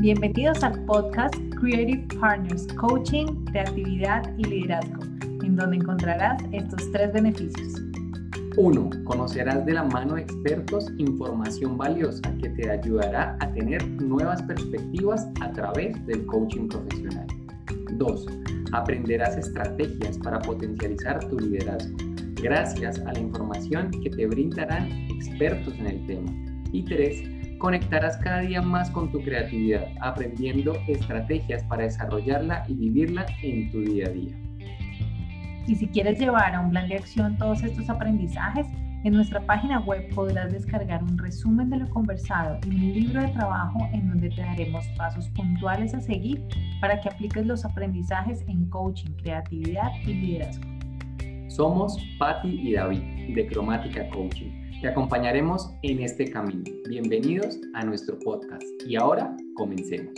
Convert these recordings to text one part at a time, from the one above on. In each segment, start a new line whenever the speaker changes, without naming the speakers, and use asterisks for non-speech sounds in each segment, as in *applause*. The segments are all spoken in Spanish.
Bienvenidos al podcast Creative Partners, Coaching, Creatividad y Liderazgo, en donde encontrarás estos tres beneficios.
1. Conocerás de la mano de expertos información valiosa que te ayudará a tener nuevas perspectivas a través del coaching profesional. 2. Aprenderás estrategias para potencializar tu liderazgo gracias a la información que te brindarán expertos en el tema. Y 3 conectarás cada día más con tu creatividad, aprendiendo estrategias para desarrollarla y vivirla en tu día a día.
Y si quieres llevar a un plan de acción todos estos aprendizajes, en nuestra página web podrás descargar un resumen de lo conversado y un libro de trabajo en donde te daremos pasos puntuales a seguir para que apliques los aprendizajes en coaching, creatividad y liderazgo.
Somos Patti y David de Cromática Coaching te acompañaremos en este camino. Bienvenidos a nuestro podcast y ahora comencemos.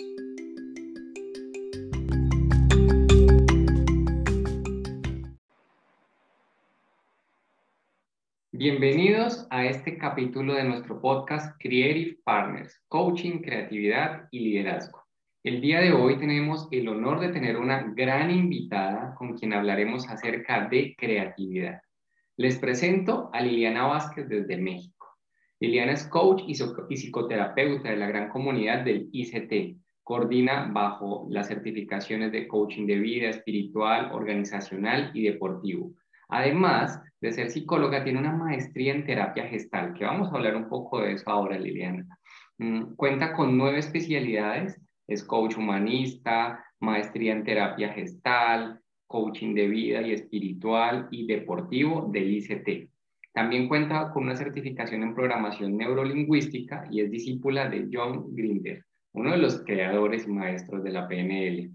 Bienvenidos a este capítulo de nuestro podcast Creative Partners, Coaching, Creatividad y Liderazgo. El día de hoy tenemos el honor de tener una gran invitada con quien hablaremos acerca de creatividad. Les presento a Liliana Vázquez desde México. Liliana es coach y psicoterapeuta de la gran comunidad del ICT. Coordina bajo las certificaciones de coaching de vida, espiritual, organizacional y deportivo. Además de ser psicóloga, tiene una maestría en terapia gestal, que vamos a hablar un poco de eso ahora, Liliana. Mm, cuenta con nueve especialidades, es coach humanista, maestría en terapia gestal, coaching de vida y espiritual y deportivo del ICT. También cuenta con una certificación en programación neurolingüística y es discípula de John Grinder, uno de los creadores y maestros de la PNL.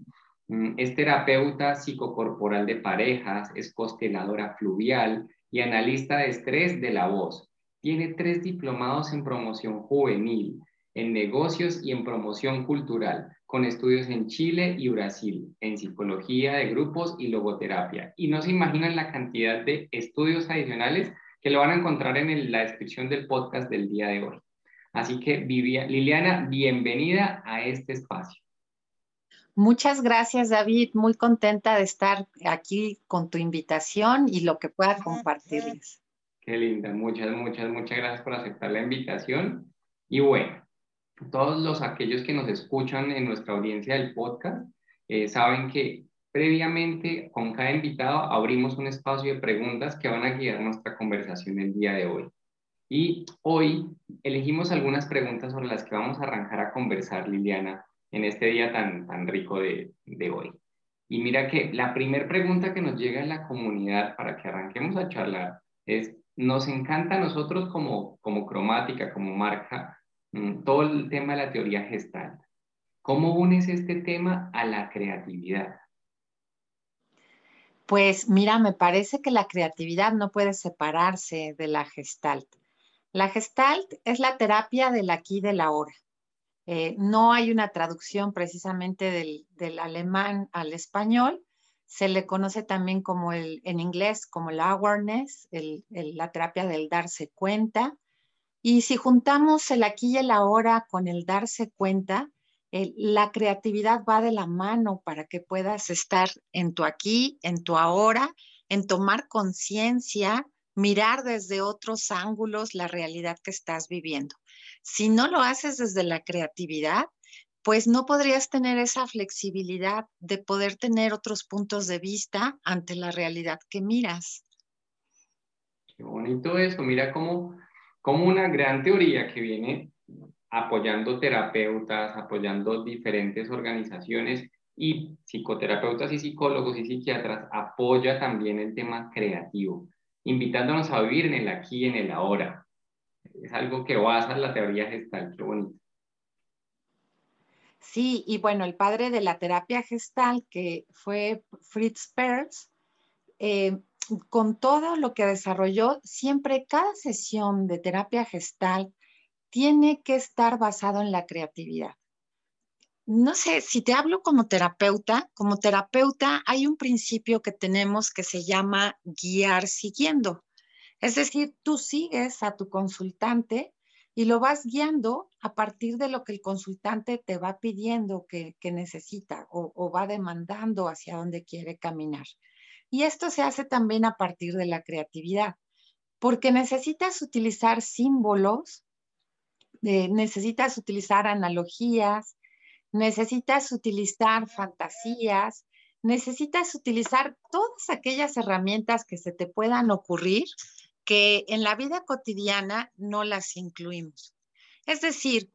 Mm, es terapeuta psicocorporal de parejas, es consteladora fluvial y analista de estrés de la voz. Tiene tres diplomados en promoción juvenil, en negocios y en promoción cultural con estudios en Chile y Brasil, en psicología de grupos y logoterapia. Y no se imaginan la cantidad de estudios adicionales que lo van a encontrar en la descripción del podcast del día de hoy. Así que, Liliana, bienvenida a este espacio.
Muchas gracias, David. Muy contenta de estar aquí con tu invitación y lo que pueda compartirles.
Qué linda. Muchas, muchas, muchas gracias por aceptar la invitación. Y bueno, todos los aquellos que nos escuchan en nuestra audiencia del podcast eh, saben que previamente con cada invitado abrimos un espacio de preguntas que van a guiar nuestra conversación el día de hoy. Y hoy elegimos algunas preguntas sobre las que vamos a arrancar a conversar, Liliana, en este día tan, tan rico de, de hoy. Y mira que la primera pregunta que nos llega en la comunidad para que arranquemos a charlar es, nos encanta a nosotros como, como cromática, como marca, todo el tema de la teoría gestal. ¿Cómo unes este tema a la creatividad?
Pues mira, me parece que la creatividad no puede separarse de la gestalt. La gestalt es la terapia del aquí y del ahora. Eh, no hay una traducción precisamente del, alemán al español. Se le conoce también como el, en inglés como el awareness, la terapia del darse cuenta. Y si juntamos el aquí y el ahora con el darse cuenta, la creatividad va de la mano para que puedas estar en tu aquí, en tu ahora, en tomar conciencia, mirar desde otros ángulos la realidad que estás viviendo. Si no lo haces desde la creatividad, pues no podrías tener esa flexibilidad de poder tener otros puntos de vista ante la realidad que miras.
Qué bonito eso, mira cómo como una gran teoría que viene apoyando terapeutas, apoyando diferentes organizaciones y psicoterapeutas y psicólogos y psiquiatras, apoya también el tema creativo, invitándonos a vivir en el aquí y en el ahora. Es algo que basa la teoría gestal, qué bonito.
Sí, y bueno, el padre de la terapia gestal, que fue Fritz Perls, eh, con todo lo que desarrolló, siempre cada sesión de terapia gestal tiene que estar basado en la creatividad. No sé, si te hablo como terapeuta, como terapeuta hay un principio que tenemos que se llama guiar siguiendo. Es decir, tú sigues a tu consultante y lo vas guiando a partir de lo que el consultante te va pidiendo que, necesita o, va demandando hacia dónde quiere caminar. Y esto se hace también a partir de la creatividad, porque necesitas utilizar símbolos, eh, necesitas utilizar analogías, necesitas utilizar fantasías, necesitas utilizar todas aquellas herramientas que se te puedan ocurrir que en la vida cotidiana no las incluimos. Es decir,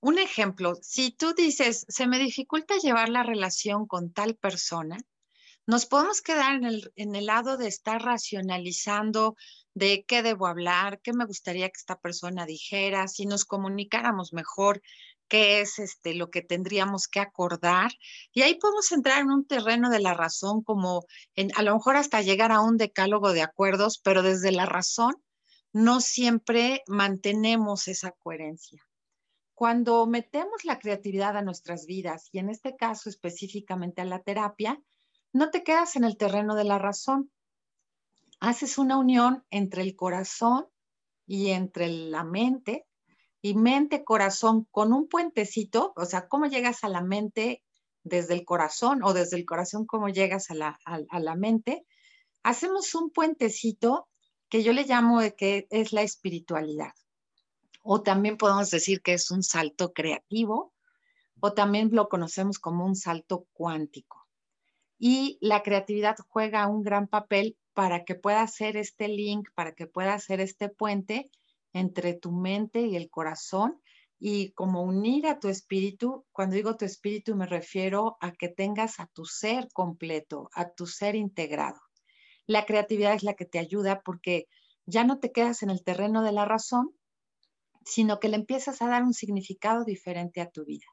un ejemplo, si tú dices, se me dificulta llevar la relación con tal persona, nos podemos quedar en el, en el lado de estar racionalizando de qué debo hablar, qué me gustaría que esta persona dijera, si nos comunicáramos mejor, qué es este, lo que tendríamos que acordar. Y ahí podemos entrar en un terreno de la razón, como en, a lo mejor hasta llegar a un decálogo de acuerdos, pero desde la razón no siempre mantenemos esa coherencia. Cuando metemos la creatividad a nuestras vidas, y en este caso específicamente a la terapia, no te quedas en el terreno de la razón. Haces una unión entre el corazón y entre la mente y mente, corazón, con un puentecito, o sea, cómo llegas a la mente desde el corazón o desde el corazón cómo llegas a la, a, la mente, hacemos un puentecito que yo le llamo de que es la espiritualidad. O también podemos decir que es un salto creativo, o también lo conocemos como un salto cuántico. Y la creatividad juega un gran papel para que pueda hacer este link, para que pueda hacer este puente entre tu mente y el corazón y como unir a tu espíritu. Cuando digo tu espíritu me refiero a que tengas a tu ser completo, a tu ser integrado. La creatividad es la que te ayuda porque ya no te quedas en el terreno de la razón, sino que le empiezas a dar un significado diferente a tu vida.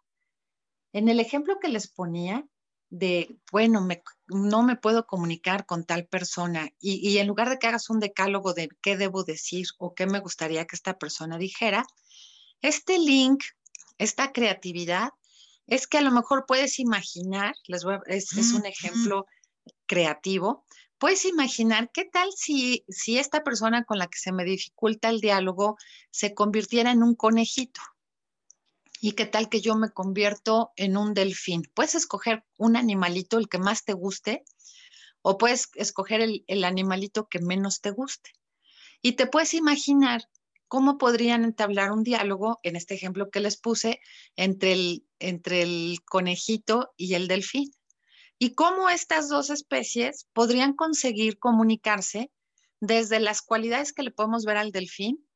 En el ejemplo que les ponía, de, bueno, no me puedo comunicar con tal persona y, en lugar de que hagas un decálogo de qué debo decir o qué me gustaría que esta persona dijera, este link, esta creatividad, es que a lo mejor puedes imaginar, les es, un ejemplo creativo, puedes imaginar qué tal si, si esta persona con la que se me dificulta el diálogo se convirtiera en un conejito. ¿Y qué tal que yo me convierto en un delfín? Puedes escoger un animalito, el que más te guste, o puedes escoger el, animalito que menos te guste. Y te puedes imaginar cómo podrían entablar un diálogo, en este ejemplo que les puse, entre el, entre el conejito y el delfín. Y cómo estas dos especies podrían conseguir comunicarse desde las cualidades que le podemos ver al delfín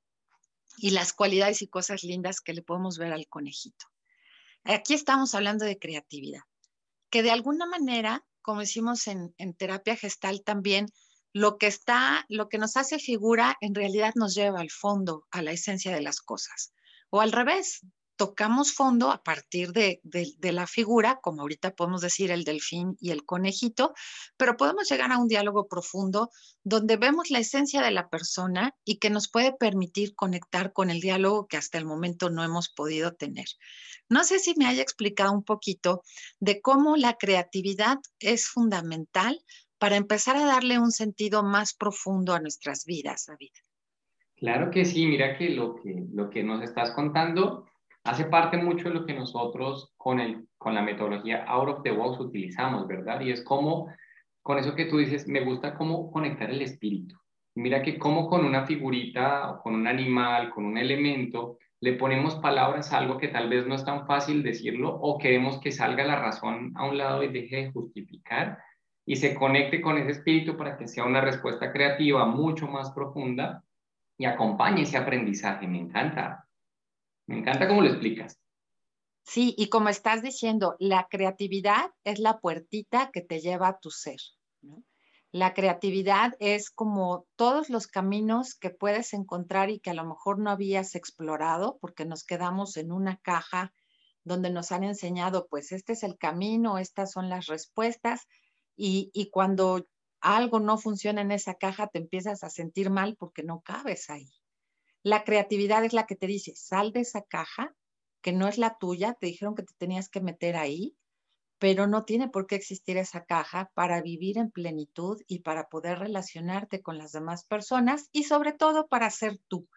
y las cualidades y cosas lindas que le podemos ver al conejito. Aquí estamos hablando de creatividad, que de alguna manera, como decimos en, en terapia gestal también, lo que está, lo que nos hace figura en realidad nos lleva al fondo, a la esencia de las cosas. O al revés, tocamos fondo a partir de, la figura, como ahorita podemos decir el delfín y el conejito, pero podemos llegar a un diálogo profundo donde vemos la esencia de la persona y que nos puede permitir conectar con el diálogo que hasta el momento no hemos podido tener. No sé si me haya explicado un poquito de cómo la creatividad es fundamental para empezar a darle un sentido más profundo a nuestras vidas, David.
Claro que sí, mira que lo que, lo que nos estás contando hace parte mucho de lo que nosotros con, el, con la metodología Out of the Box utilizamos, ¿verdad? Y es como, con eso que tú dices, me gusta cómo conectar el espíritu. mira que como con una figurita, con un animal, con un elemento, le ponemos palabras a algo que tal vez no es tan fácil decirlo o queremos que salga la razón a un lado y deje de justificar y se conecte con ese espíritu para que sea una respuesta creativa mucho más profunda y acompañe ese aprendizaje. Me encanta. Me encanta cómo lo explicas.
Sí, y como estás diciendo, la creatividad es la puertita que te lleva a tu ser. La creatividad es como todos los caminos que puedes encontrar y que a lo mejor no habías explorado porque nos quedamos en una caja donde nos han enseñado, pues este es el camino, estas son las respuestas y, y cuando algo no funciona en esa caja te empiezas a sentir mal porque no cabes ahí. La creatividad es la que te dice, sal de esa caja, que no es la tuya, te dijeron que te tenías que meter ahí, pero no tiene por qué existir esa caja para vivir en plenitud y para poder relacionarte con las demás personas y sobre todo para ser tú,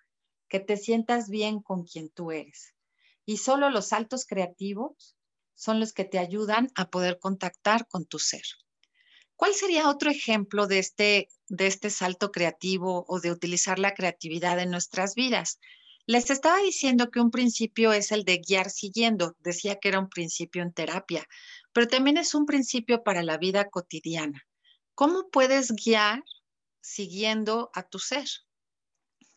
que te sientas bien con quien tú eres. Y solo los saltos creativos son los que te ayudan a poder contactar con tu ser. ¿Cuál sería otro ejemplo de este, de este salto creativo o de utilizar la creatividad en nuestras vidas? Les estaba diciendo que un principio es el de guiar siguiendo. Decía que era un principio en terapia, pero también es un principio para la vida cotidiana. ¿Cómo puedes guiar siguiendo a tu ser?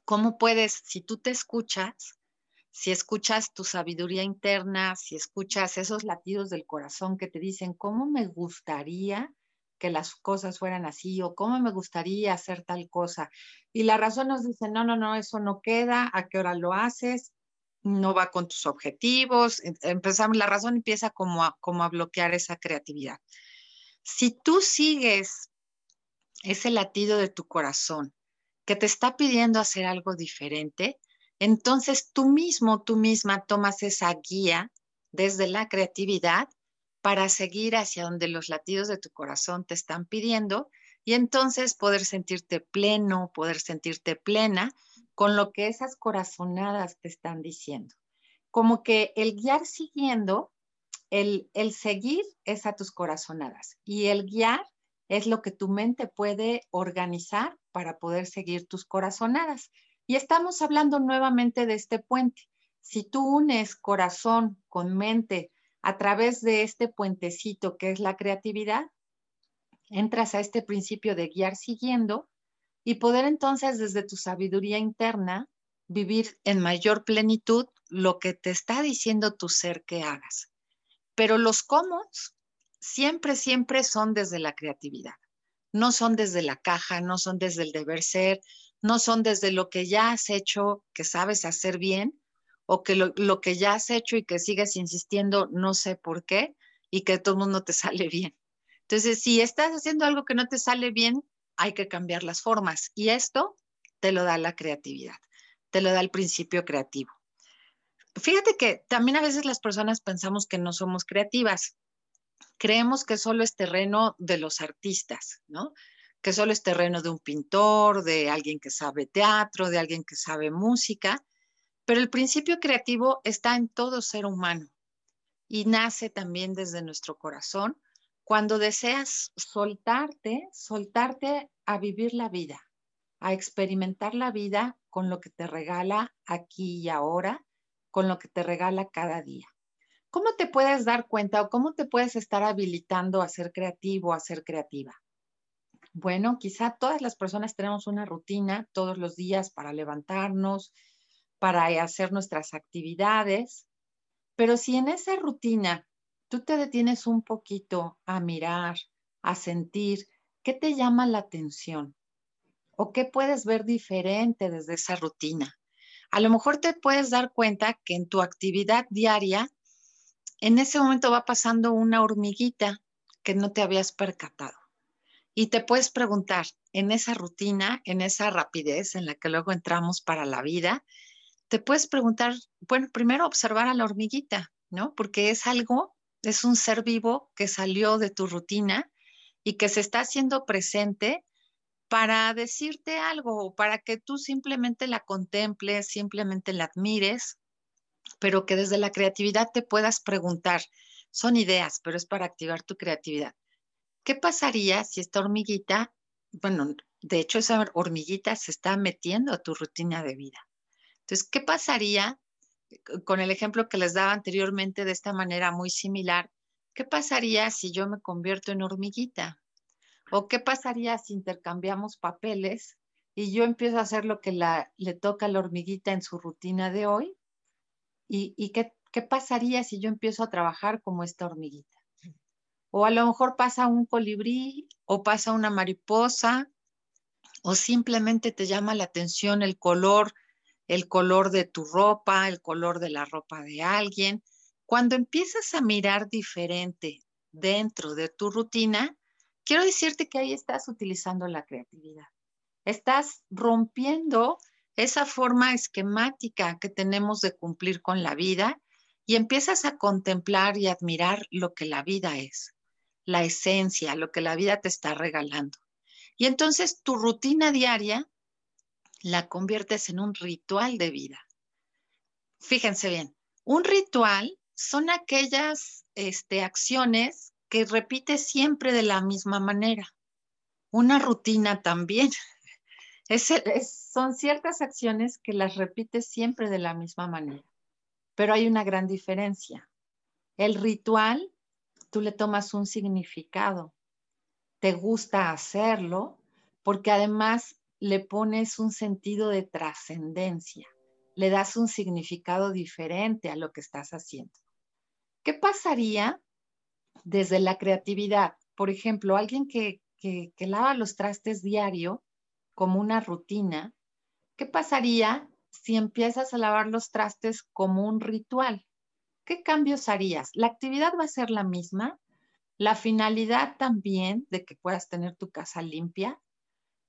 ¿Cómo puedes, si tú te escuchas, si escuchas tu sabiduría interna, si escuchas esos latidos del corazón que te dicen, ¿cómo me gustaría que las cosas fueran así o cómo me gustaría hacer tal cosa? Y la razón nos dice, no, no, no, eso no queda, ¿a qué hora lo haces? No va con tus objetivos. Empezamos, la razón empieza como a, como a bloquear esa creatividad. Si tú sigues ese latido de tu corazón que te está pidiendo hacer algo diferente, entonces tú mismo, tú misma tomas esa guía desde la creatividad para seguir hacia donde los latidos de tu corazón te están pidiendo y entonces poder sentirte pleno, poder sentirte plena con lo que esas corazonadas te están diciendo. Como que el guiar siguiendo, el, el seguir es a tus corazonadas y el guiar es lo que tu mente puede organizar para poder seguir tus corazonadas. Y estamos hablando nuevamente de este puente. Si tú unes corazón con mente a través de este puentecito que es la creatividad, entras a este principio de guiar siguiendo y poder entonces desde tu sabiduría interna vivir en mayor plenitud lo que te está diciendo tu ser que hagas. Pero los cómo siempre, siempre son desde la creatividad. No son desde la caja, no son desde el deber ser, no son desde lo que ya has hecho, que sabes hacer bien, o que lo, que ya has hecho y que sigues insistiendo, no sé por qué, y que todo el mundo te *laughs* sale bien. Entonces, si estás haciendo algo que no te sale bien, hay que cambiar las formas. Y esto te lo da la creatividad, te lo da el principio creativo. Fíjate que también a veces las personas pensamos que no somos creativas. Creemos que solo es terreno de los artistas, ¿no? que solo es terreno de un pintor, de alguien que sabe teatro, de alguien que sabe música, pero el principio creativo está en todo ser humano y nace también desde nuestro corazón cuando deseas soltarte, soltarte a vivir la vida, a experimentar la vida con lo que te regala aquí y ahora, con lo que te regala cada día. ¿Cómo te puedes dar cuenta o cómo te puedes estar habilitando a ser creativo, a ser creativa? Bueno, quizá todas las personas tenemos una rutina todos los días para levantarnos, para hacer nuestras actividades, pero si en esa rutina tú te detienes un poquito a mirar, a sentir, ¿qué te llama la atención? ¿O qué puedes ver diferente desde esa rutina? A lo mejor te puedes dar cuenta que en tu actividad diaria, en ese momento va pasando una hormiguita que no te habías percatado. Y te puedes preguntar, en esa rutina, en esa rapidez en la que luego entramos para la vida, te puedes preguntar, bueno, primero observar a la hormiguita, ¿no? Porque es algo, es un ser vivo que salió de tu rutina y que se está haciendo presente para decirte algo, para que tú simplemente la contemples, simplemente la admires, pero que desde la creatividad te puedas preguntar. Son ideas, pero es para activar tu creatividad. ¿Qué pasaría si esta hormiguita, bueno, de hecho esa hormiguita se está metiendo a tu rutina de vida? Entonces, ¿qué pasaría con el ejemplo que les daba anteriormente de esta manera muy similar? ¿Qué pasaría si yo me convierto en hormiguita? ¿O qué pasaría si intercambiamos papeles y yo empiezo a hacer lo que le toca a la hormiguita en su rutina de hoy? ¿Y, qué, qué pasaría si yo empiezo a trabajar como esta hormiguita? O a lo mejor pasa un colibrí o pasa una mariposa o simplemente te llama la atención el color, el color de tu ropa, el color de la ropa de alguien. Cuando empiezas a mirar diferente dentro de tu rutina, quiero decirte que ahí estás utilizando la creatividad. Estás rompiendo esa forma esquemática que tenemos de cumplir con la vida y empiezas a contemplar y admirar lo que la vida es la esencia, lo que la vida te está regalando. Y entonces tu rutina diaria la conviertes en un ritual de vida. Fíjense bien, un ritual son aquellas este, acciones que repites siempre de la misma manera. Una rutina también. *laughs* son ciertas acciones que las repites siempre de la misma manera. Pero hay una gran diferencia. El ritual, tú le tomas un significado. Te gusta hacerlo porque además le pones un sentido de trascendencia, le das un significado diferente a lo que estás haciendo. ¿Qué pasaría desde la creatividad? Por ejemplo, alguien que, que, lava los trastes diario como una rutina, ¿qué pasaría si empiezas a lavar los trastes como un ritual? ¿Qué cambios harías? La actividad va a ser la misma, la finalidad también de que puedas tener tu casa limpia,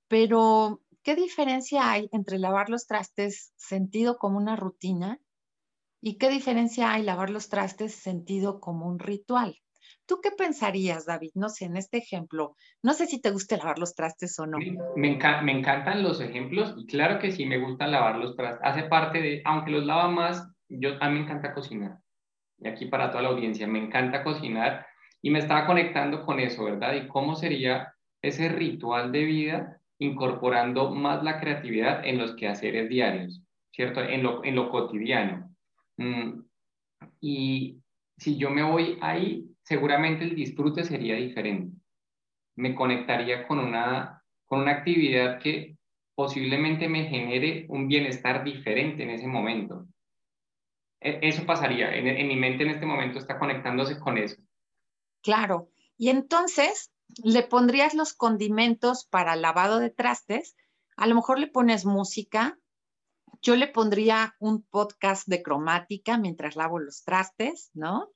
pero, ¿qué diferencia hay entre lavar los trastes sentido como una rutina y qué diferencia hay lavar los trastes sentido como un ritual? ¿Tú qué pensarías, David? No sé, en este ejemplo, no sé si te gusta lavar los trastes o no.
Me, encantan los ejemplos y claro que sí me gusta lavar los trastes. Hace parte de, aunque los lava más, yo, a mí me encanta cocinar. Y aquí para toda la audiencia, me encanta cocinar y me estaba conectando con eso, ¿verdad? Y cómo sería ese ritual de vida incorporando más la creatividad en los quehaceres diarios, ¿cierto? En lo, cotidiano. Mm, y si yo me voy ahí, seguramente el disfrute sería diferente. Me conectaría con una, con una actividad que posiblemente me genere un bienestar diferente en ese momento. E, eso pasaría, en mi mente en este momento está conectándose con eso.
Claro, y entonces le pondrías los condimentos para lavado de trastes, a lo mejor le pones música, yo le pondría un podcast de cromática mientras lavo los trastes, ¿no?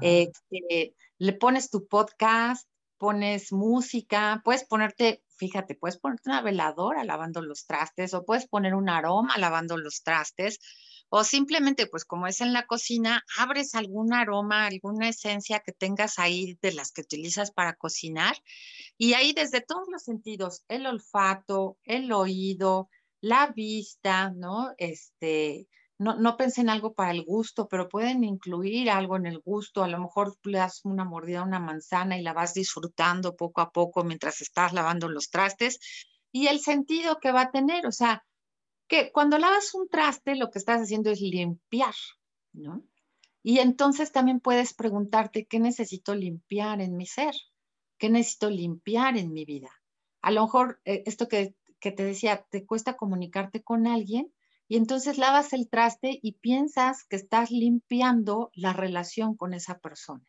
Este, le pones tu podcast, pones música, puedes ponerte, fíjate, puedes ponerte una veladora lavando los trastes o puedes poner un aroma lavando los trastes o simplemente, pues como es en la cocina, abres algún aroma, alguna esencia que tengas ahí de las que utilizas para cocinar. Y ahí desde todos los sentidos, el olfato, el oído, la vista, ¿no? Este, no, no pensé en algo para el gusto, pero pueden incluir algo en el gusto. A lo mejor le das una mordida a una manzana y la vas disfrutando poco a poco mientras estás lavando los trastes. Y el sentido que va a tener, o sea, que cuando lavas un traste lo que estás haciendo es limpiar, ¿no? Y entonces también puedes preguntarte, ¿qué necesito limpiar en mi ser? ¿Qué necesito limpiar en mi vida? A lo mejor eh, esto que, que te decía, te cuesta comunicarte con alguien y entonces lavas el traste y piensas que estás limpiando la relación con esa persona.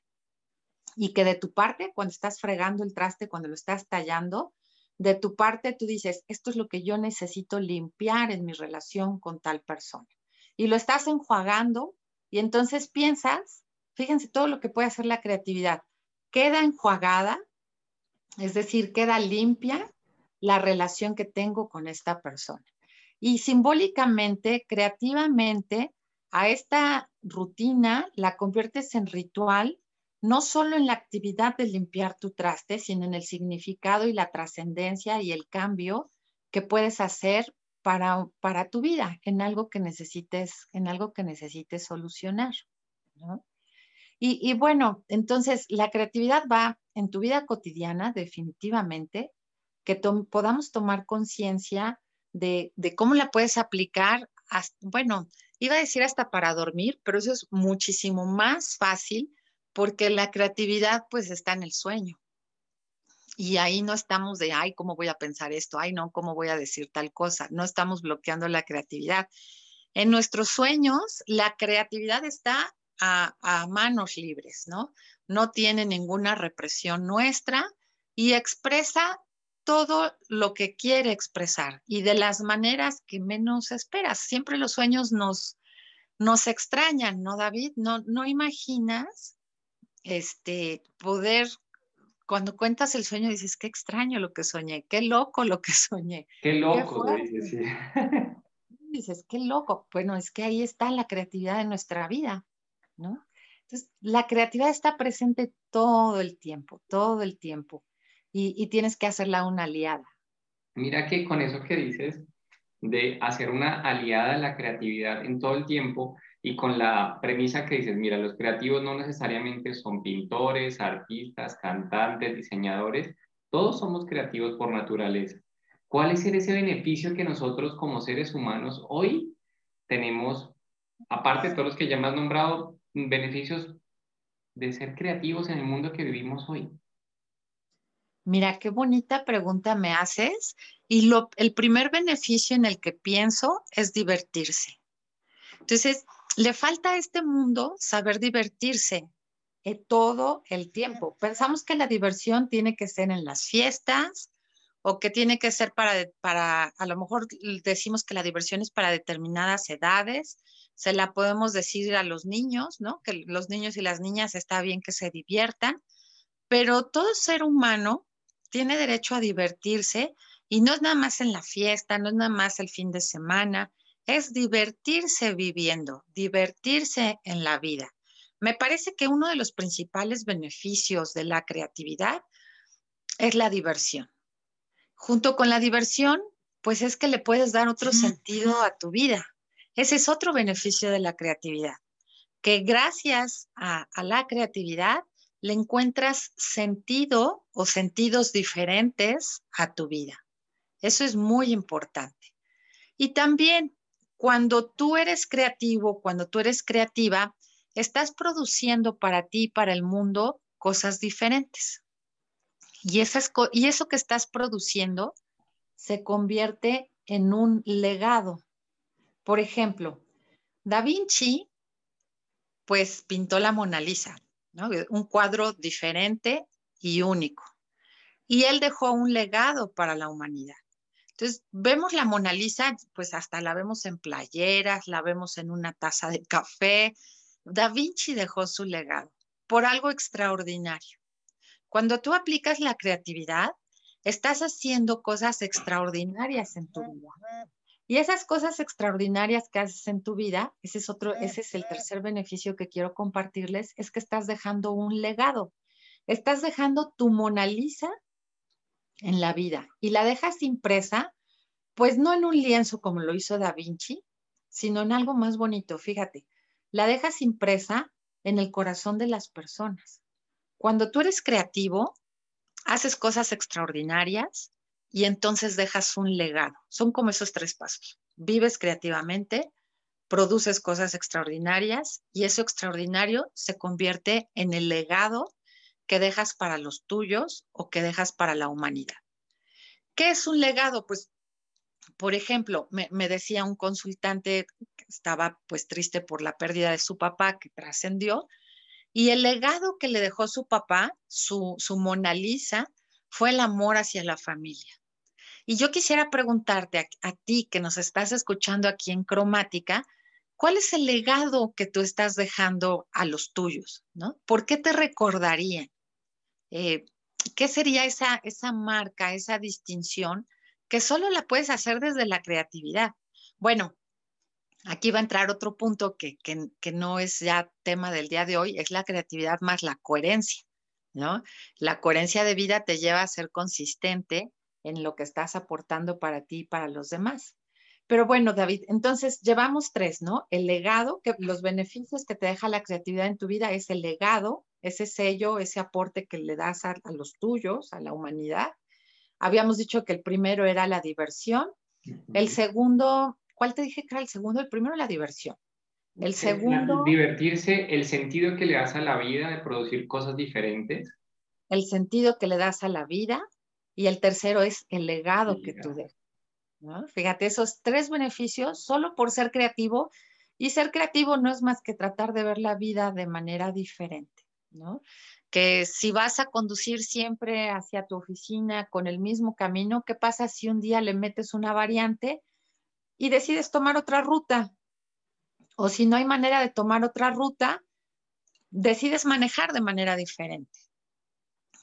Y que de tu parte, cuando estás fregando el traste, cuando lo estás tallando, de tu parte tú dices, esto es lo que yo necesito limpiar en mi relación con tal persona. Y lo estás enjuagando y entonces piensas, fíjense todo lo que puede hacer la creatividad, queda enjuagada, es decir, queda limpia la relación que tengo con esta persona. Y simbólicamente, creativamente, a esta rutina la conviertes en ritual no solo en la actividad de limpiar tu traste, sino en el significado y la trascendencia y el cambio que puedes hacer para, para tu vida, en algo que necesites, en algo que necesites solucionar. Y, bueno, entonces la creatividad va en tu vida cotidiana, definitivamente, que podamos tomar conciencia de, de, cómo la puedes aplicar, bueno, iba a decir hasta para dormir, pero eso es muchísimo más fácil porque la creatividad pues está en el sueño. Y ahí no estamos de, ay, ¿cómo voy a pensar esto? Ay, no, ¿cómo voy a decir tal cosa? No estamos bloqueando la creatividad. En nuestros sueños, la creatividad está a, manos libres, ¿no? No tiene ninguna represión nuestra y expresa todo lo que quiere expresar y de las maneras que menos esperas. Siempre los sueños nos, nos extrañan, ¿no, David? No, no imaginas este, poder, cuando cuentas el sueño dices, qué extraño lo que soñé, qué loco lo que *laughs* soñé.
Qué loco, dices, sí.
dices, qué loco. Bueno, es que ahí está la creatividad de nuestra vida, ¿no? Entonces, la creatividad está presente todo el tiempo, todo el tiempo, y, y tienes que hacerla una aliada.
Mira que con eso que dices, de hacer una aliada de la creatividad en todo el tiempo y con la premisa que dices, mira, los creativos no necesariamente son pintores, artistas, cantantes, diseñadores, todos somos creativos por naturaleza. ¿Cuál es ese beneficio que nosotros como seres humanos hoy tenemos, aparte de todos los que ya me has nombrado, beneficios de ser creativos en el mundo que vivimos hoy?
Mira, qué bonita pregunta me haces. Y lo, el primer beneficio en el que pienso es divertirse. Entonces, le falta a este mundo saber divertirse eh, todo el tiempo. Pensamos que la diversión tiene que ser en las fiestas o que tiene que ser para, para, a lo mejor decimos que la diversión es para determinadas edades, se la podemos decir a los niños, ¿no? Que los niños y las niñas está bien que se diviertan, pero todo ser humano tiene derecho a divertirse y no es nada más en la fiesta, no es nada más el fin de semana, es divertirse viviendo, divertirse en la vida. Me parece que uno de los principales beneficios de la creatividad es la diversión. Junto con la diversión, pues es que le puedes dar otro sentido a tu vida. Ese es otro beneficio de la creatividad, que gracias a, a la creatividad le encuentras sentido o sentidos diferentes a tu vida. Eso es muy importante. Y también cuando tú eres creativo, cuando tú eres creativa, estás produciendo para ti, para el mundo, cosas diferentes. Y, y eso que estás produciendo se convierte en un legado. Por ejemplo, Da Vinci, pues pintó la Mona Lisa, un cuadro diferente y único. Y él dejó un legado para la humanidad. Entonces, vemos la Mona Lisa, pues hasta la vemos en playeras, la vemos en una taza de café. Da Vinci dejó su legado por algo extraordinario. Cuando tú aplicas la creatividad, estás haciendo cosas extraordinarias en tu vida. Y esas cosas extraordinarias que haces en tu vida, ese es otro, ese es el tercer beneficio que quiero compartirles, es que estás dejando un legado. Estás dejando tu Mona Lisa en la vida y la dejas impresa, pues no en un lienzo como lo hizo Da Vinci, sino en algo más bonito, fíjate, la dejas impresa en el corazón de las personas. Cuando tú eres creativo, haces cosas extraordinarias y entonces dejas un legado. Son como esos tres pasos. Vives creativamente, produces cosas extraordinarias y eso extraordinario se convierte en el legado que dejas para los tuyos o que dejas para la humanidad. ¿Qué es un legado? Pues, por ejemplo, me, decía un consultante que estaba pues triste por la pérdida de su papá que trascendió y el legado que le dejó su papá, su, su Mona Lisa, fue el amor hacia la familia. Y yo quisiera preguntarte a, ti que nos estás escuchando aquí en Cromática, ¿cuál es el legado que tú estás dejando a los tuyos? ¿no? ¿Por qué te recordarían? Eh, ¿qué sería esa, esa marca, esa distinción que solo la puedes hacer desde la creatividad? Bueno, aquí va a entrar otro punto que, que, no es ya tema del día de hoy, es la creatividad más la coherencia, ¿no? La coherencia de vida te lleva a ser consistente en lo que estás aportando para ti y para los demás. Pero bueno, David, entonces llevamos tres, ¿no? El legado, que los beneficios que te deja la creatividad en tu vida es el legado, ese sello, ese aporte que le das a, los tuyos, a la humanidad. Habíamos dicho que el primero era la diversión. El segundo, ¿cuál te dije que era el segundo? El primero la diversión. El segundo...
Divertirse, el sentido que le das a la vida de producir cosas diferentes.
El sentido que le das a la vida. Y el tercero es el legado que tú dejas. Fíjate, esos tres beneficios solo por ser creativo. Y ser creativo no es más que tratar de ver la vida de manera diferente. ¿No? Que si vas a conducir siempre hacia tu oficina con el mismo camino, ¿qué pasa si un día le metes una variante y decides tomar otra ruta? O si no hay manera de tomar otra ruta, decides manejar de manera diferente.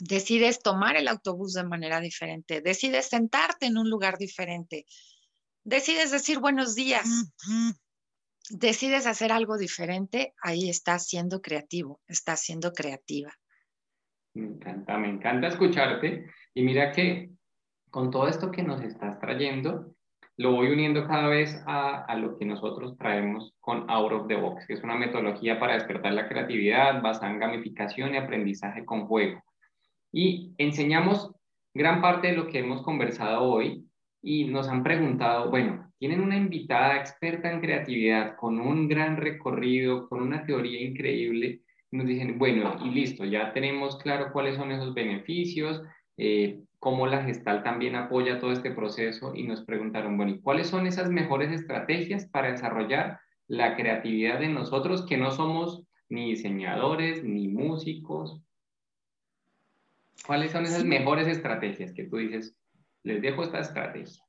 Decides tomar el autobús de manera diferente. Decides sentarte en un lugar diferente. Decides decir buenos días decides hacer algo diferente, ahí estás siendo creativo, estás siendo creativa.
Me encanta, me encanta escucharte. Y mira que con todo esto que nos estás trayendo, lo voy uniendo cada vez a, a, lo que nosotros traemos con Out of the Box, que es una metodología para despertar la creatividad basada en gamificación y aprendizaje con juego. Y enseñamos gran parte de lo que hemos conversado hoy y nos han preguntado, bueno, tienen una invitada experta en creatividad con un gran recorrido, con una teoría increíble. nos dicen, bueno, y listo, ya tenemos claro cuáles son esos beneficios, eh, cómo la gestal también apoya todo este proceso y nos preguntaron, bueno, ¿y cuáles son esas mejores estrategias para desarrollar la creatividad de nosotros que no somos ni diseñadores, ni músicos? ¿Cuáles son esas mejores estrategias que tú dices, les dejo esta estrategia?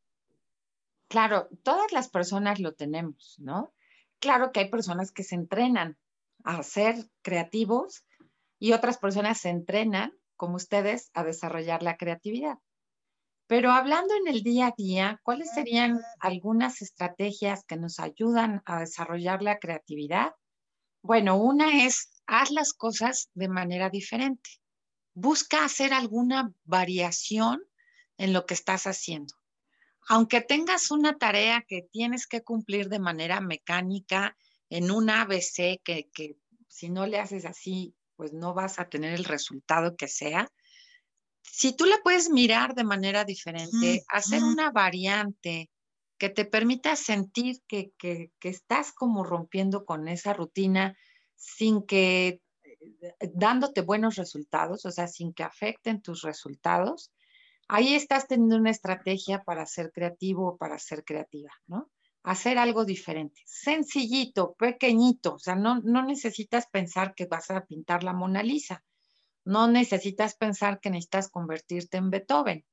Claro, todas las personas lo tenemos, ¿no? Claro que hay personas que se entrenan a ser creativos y otras personas se entrenan como ustedes, a desarrollar la creatividad. Pero hablando en el día a día, ¿cuáles serían algunas estrategias que nos ayudan a desarrollar la creatividad? Bueno, una es, haz las cosas de manera diferente. Busca hacer alguna variación en lo que estás haciendo. Aunque tengas una tarea que tienes que cumplir de manera mecánica en un ABC, que, que si no le haces así pues no vas a tener el resultado que sea. Si tú la puedes mirar de manera diferente, hacer una variante que te permita sentir que, que, estás como rompiendo con esa rutina sin que, eh, dándote buenos resultados, o sea, sin que afecten tus resultados, ahí estás teniendo una estrategia para ser creativo o para ser creativa, ¿no? hacer algo diferente, sencillito, pequeñito, o sea, no, no necesitas pensar que vas a pintar la Mona Lisa, no necesitas pensar que necesitas convertirte en Beethoven.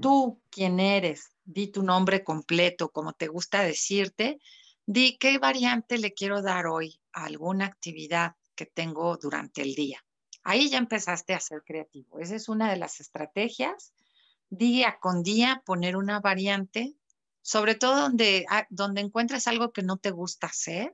Tú, quien eres, di tu nombre completo, como te gusta decirte, di qué variante le quiero dar hoy a alguna actividad que tengo durante el día. Ahí ya empezaste a ser creativo. Esa es una de las estrategias. Día con día poner una variante sobre todo donde, ah, donde encuentres algo que no te gusta hacer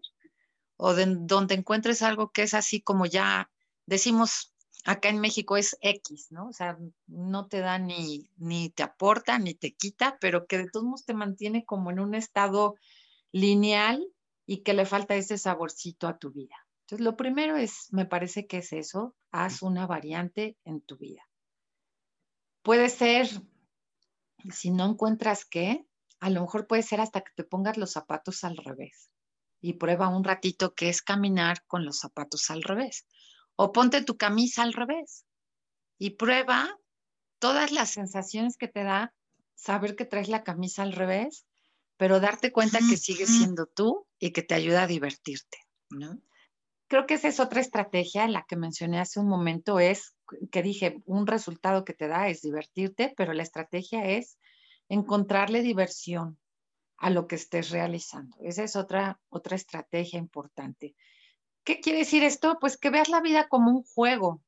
o donde encuentres algo que es así como ya decimos acá en México es X, ¿no? O sea, no te da ni, ni te aporta ni te quita, pero que de todos modos te mantiene como en un estado lineal y que le falta ese saborcito a tu vida. Entonces, lo primero es, me parece que es eso, haz una variante en tu vida. Puede ser, si no encuentras qué, a lo mejor puede ser hasta que te pongas los zapatos al revés y prueba un ratito qué es caminar con los zapatos al revés. O ponte tu camisa al revés y prueba todas las sensaciones que te da saber que traes la camisa al revés, pero darte cuenta que sigues siendo tú y que te ayuda a divertirte, Creo que esa es otra estrategia, la que mencioné hace un momento, es que dije, un resultado que te da es divertirte, pero la estrategia es encontrarle diversión a lo que estés realizando. Esa es otra, otra estrategia importante. ¿Qué quiere decir esto? Pues que veas la vida como un juego.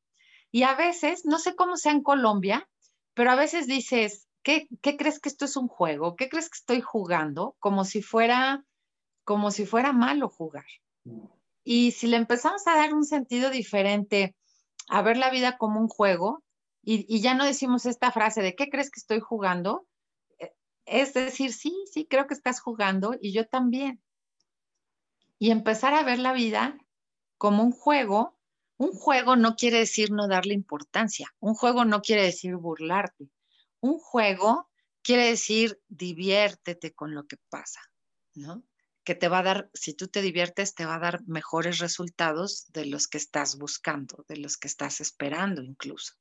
Y a veces, no sé cómo sea en Colombia, pero a veces dices, ¿qué, ¿qué, crees que esto es un juego? ¿Qué crees que estoy jugando? Como si fuera, como si fuera malo jugar. Y si le empezamos a dar un sentido diferente a ver la vida como un juego, y, y ya no decimos esta frase de ¿qué crees que estoy jugando? es decir, sí, sí, creo que estás jugando y yo también. Y empezar a ver la vida como un juego. Un juego no quiere decir no darle importancia. Un juego no quiere decir burlarte. Un juego quiere decir diviértete con lo que pasa, ¿no? Que te va a dar, si tú te diviertes, te va a dar mejores resultados de los que estás buscando, de los que estás esperando incluso.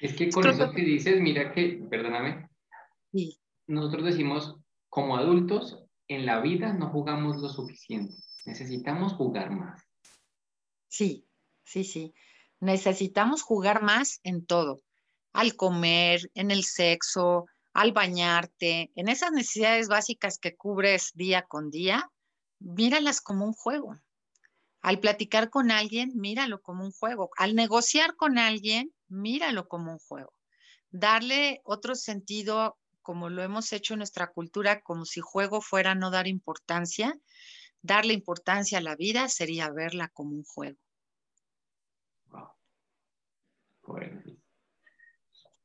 Es que con eso que dices, mira que, perdóname,
sí
nosotros decimos, como adultos, en la vida no jugamos lo suficiente. Necesitamos jugar más.
Sí, sí, sí. Necesitamos jugar más en todo. Al comer, en el sexo, al bañarte, en esas necesidades básicas que cubres día con día, míralas como un juego. Al platicar con alguien, míralo como un juego. Al negociar con alguien, míralo como un juego. Darle otro sentido como lo hemos hecho en nuestra cultura, como si juego fuera no dar importancia, darle importancia a la vida sería verla como un juego.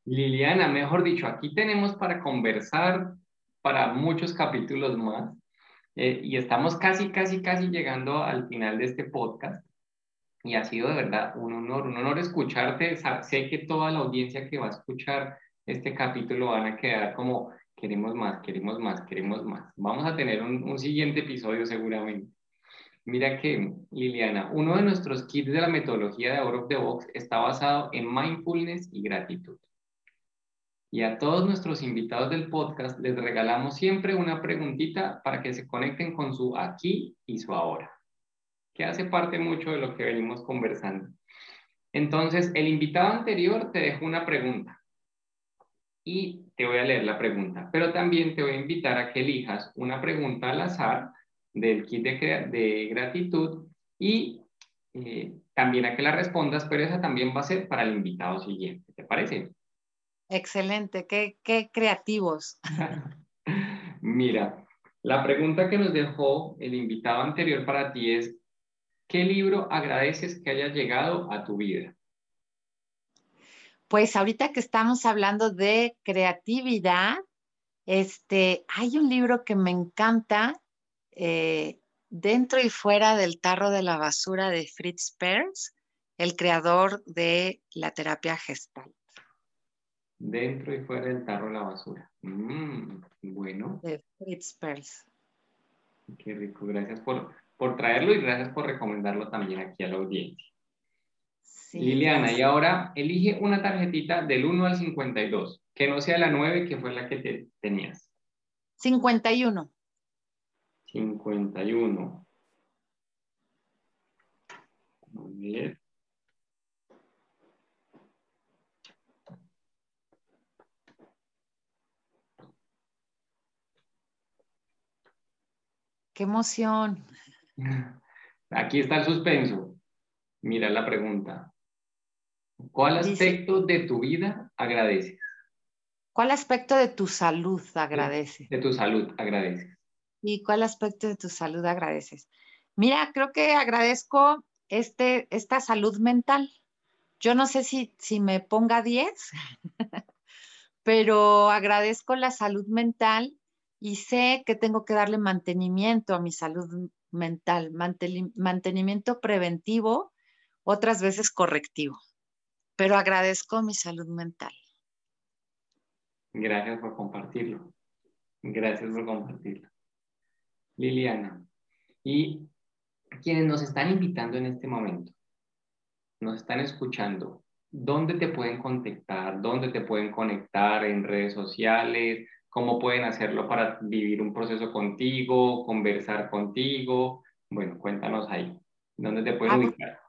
Liliana, mejor dicho, aquí tenemos para conversar para muchos capítulos más. Eh, y estamos casi, casi, casi llegando al final de este podcast. Y ha sido de verdad un honor, un honor escucharte. Sé que toda la audiencia que va a escuchar este capítulo van a quedar como, queremos más, queremos más, queremos más. Vamos a tener un, un siguiente episodio seguramente. Mira que, Liliana, uno de nuestros kits de la metodología de Out of the Box está basado en mindfulness y gratitud. Y a todos nuestros invitados del podcast les regalamos siempre una preguntita para que se conecten con su aquí y su ahora, que hace parte mucho de lo que venimos conversando. Entonces, el invitado anterior te dejó una pregunta y te voy a leer la pregunta, pero también te voy a invitar a que elijas una pregunta al azar del kit de, gratitud y eh, también a que la respondas, pero esa también va a ser para el invitado siguiente. ¿Te parece?
Excelente, qué, creativos. *laughs*
Mira, la pregunta que nos dejó el invitado anterior para ti es, ¿qué libro agradeces que haya llegado a tu vida?
Pues ahorita que estamos hablando de creatividad, este, hay un libro que me encanta, eh, Dentro y fuera del tarro de la basura de Fritz Perls, el creador de la terapia gestal
dentro y fuera del tarro de la basura. Mm, bueno.
De Fritz
Qué rico, gracias por, por traerlo y gracias por recomendarlo también aquí a la audiencia. Liliana, y ahora elige una tarjetita del 1 al 52, que no sea la 9, que fue la que te, tenías.
51.
51. Muy bien.
Qué emoción.
Aquí está el suspenso. Mira la pregunta. ¿Cuál aspecto de tu vida agradeces?
¿Cuál aspecto de tu salud agradeces?
De, tu salud agradeces.
¿Y cuál aspecto de tu salud agradeces? Mira, creo que agradezco este, esta salud mental. Yo no sé si, si me ponga 10, *laughs* pero agradezco la salud mental y sé que tengo que darle mantenimiento a mi salud mental, mantenimiento preventivo, otras veces correctivo, pero agradezco mi salud mental.
Gracias por compartirlo. Gracias por compartirlo. Liliana, y quienes nos están invitando en este momento, nos están escuchando, ¿dónde te pueden contactar? ¿Dónde te pueden conectar? ¿En redes sociales? Cómo pueden hacerlo para vivir un proceso contigo, conversar contigo. Bueno, cuéntanos ahí, ¿dónde te pueden ah, ubicar?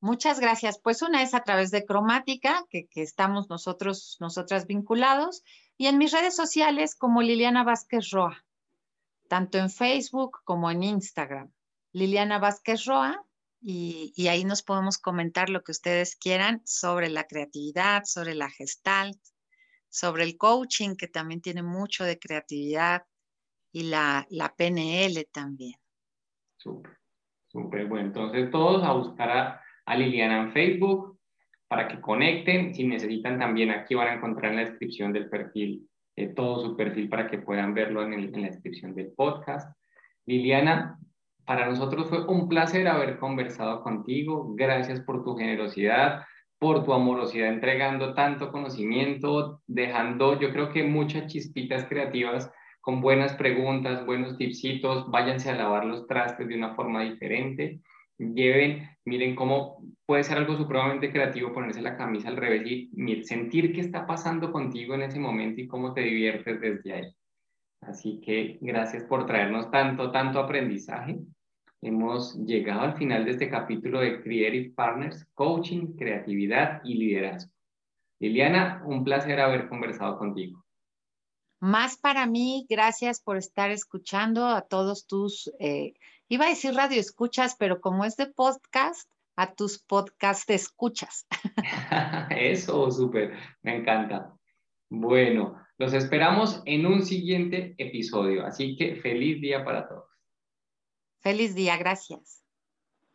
Muchas gracias. Pues una es a través de Cromática, que, estamos nosotros, nosotras vinculados, y en mis redes sociales como Liliana Vázquez Roa, tanto en Facebook como en Instagram. Liliana Vázquez Roa, y, y, ahí nos podemos comentar lo que ustedes quieran sobre la creatividad, sobre la gestalt, sobre el coaching, que también tiene mucho de creatividad, y la, la PNL también.
Súper, súper bueno. Entonces todos a buscar a, Liliana en Facebook para que conecten. Si necesitan también aquí van a encontrar en la descripción del perfil eh, todo su perfil para que puedan verlo en, en la descripción del podcast. Liliana, para nosotros fue un placer haber conversado contigo. Gracias por tu generosidad por tu amorosidad entregando tanto conocimiento, dejando yo creo que muchas chispitas creativas con buenas preguntas, buenos tipsitos, váyanse a lavar los trastes de una forma diferente, lleven, miren cómo puede ser algo supremamente creativo ponerse la camisa al revés y sentir qué está pasando contigo en ese momento y cómo te diviertes desde ahí. Así que gracias por traernos tanto, tanto aprendizaje. Hemos llegado al final de este capítulo de Creative Partners, Coaching, Creatividad y Liderazgo. Liliana, un placer haber conversado contigo.
Más para mí, gracias por estar escuchando a todos tus, eh, iba a decir radio escuchas, pero como es de podcast, a tus podcast escuchas. *laughs*
Eso, súper, me encanta. Bueno, los esperamos en un siguiente episodio, así que feliz día para todos.
Feliz día, gracias.